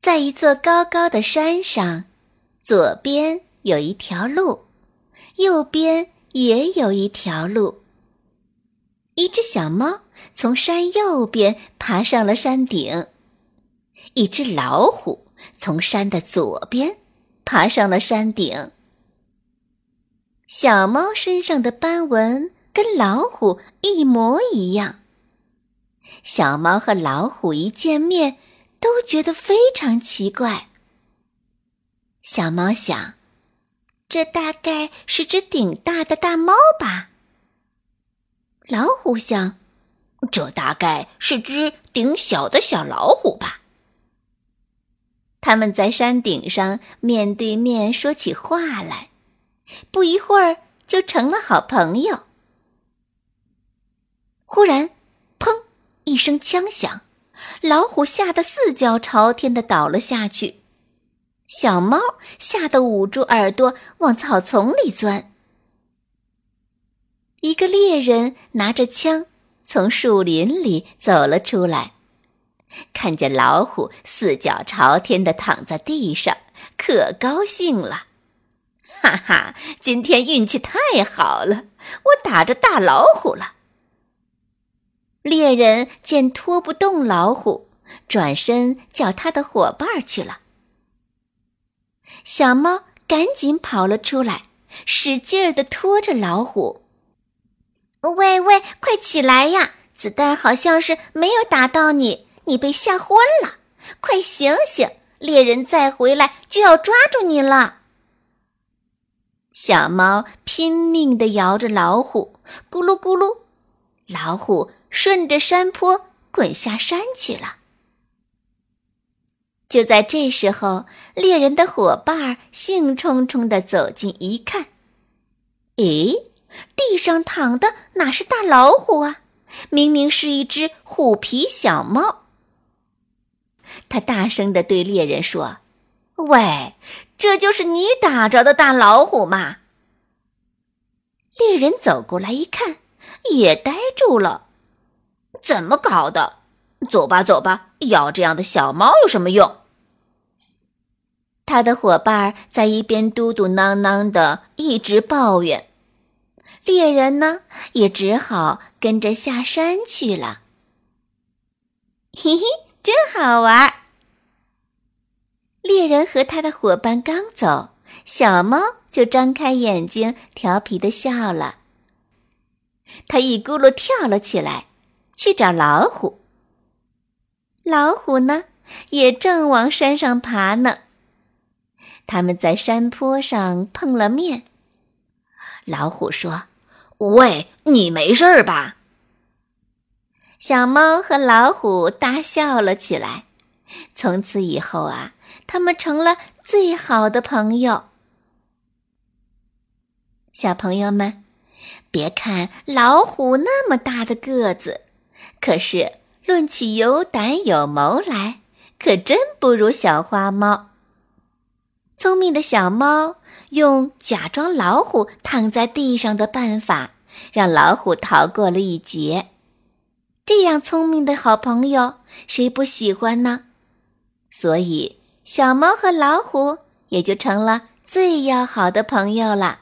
在一座高高的山上，左边有一条路，右边也有一条路。一只小猫从山右边爬上了山顶，一只老虎从山的左边爬上了山顶。小猫身上的斑纹跟老虎一模一样。小猫和老虎一见面。都觉得非常奇怪。小猫想，这大概是只顶大的大猫吧。老虎想，这大概是只顶小的小老虎吧。他们在山顶上面对面说起话来，不一会儿就成了好朋友。忽然，砰！一声枪响。老虎吓得四脚朝天的倒了下去，小猫吓得捂住耳朵往草丛里钻。一个猎人拿着枪从树林里走了出来，看见老虎四脚朝天的躺在地上，可高兴了，哈哈，今天运气太好了，我打着大老虎了。猎人见拖不动老虎，转身叫他的伙伴去了。小猫赶紧跑了出来，使劲儿的拖着老虎。喂喂，快起来呀！子弹好像是没有打到你，你被吓昏了。快醒醒，猎人再回来就要抓住你了。小猫拼命的摇着老虎，咕噜咕噜，老虎。顺着山坡滚下山去了。就在这时候，猎人的伙伴兴冲冲的走近一看，咦，地上躺的哪是大老虎啊？明明是一只虎皮小猫。他大声的对猎人说：“喂，这就是你打着的大老虎吗？”猎人走过来一看，也呆住了。怎么搞的？走吧，走吧，要这样的小猫有什么用？他的伙伴在一边嘟嘟囔囔的，一直抱怨。猎人呢，也只好跟着下山去了。嘿嘿，真好玩！猎人和他的伙伴刚走，小猫就张开眼睛，调皮的笑了。它一咕噜跳了起来。去找老虎。老虎呢，也正往山上爬呢。他们在山坡上碰了面。老虎说：“喂，你没事吧？”小猫和老虎大笑了起来。从此以后啊，他们成了最好的朋友。小朋友们，别看老虎那么大的个子。可是，论起有胆有谋来，可真不如小花猫。聪明的小猫用假装老虎躺在地上的办法，让老虎逃过了一劫。这样聪明的好朋友，谁不喜欢呢？所以，小猫和老虎也就成了最要好的朋友了。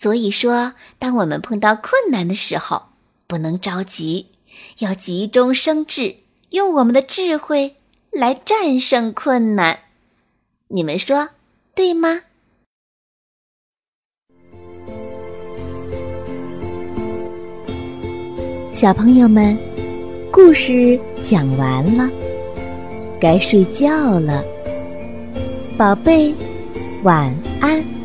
所以说，当我们碰到困难的时候，不能着急，要急中生智，用我们的智慧来战胜困难。你们说对吗？小朋友们，故事讲完了，该睡觉了，宝贝，晚安。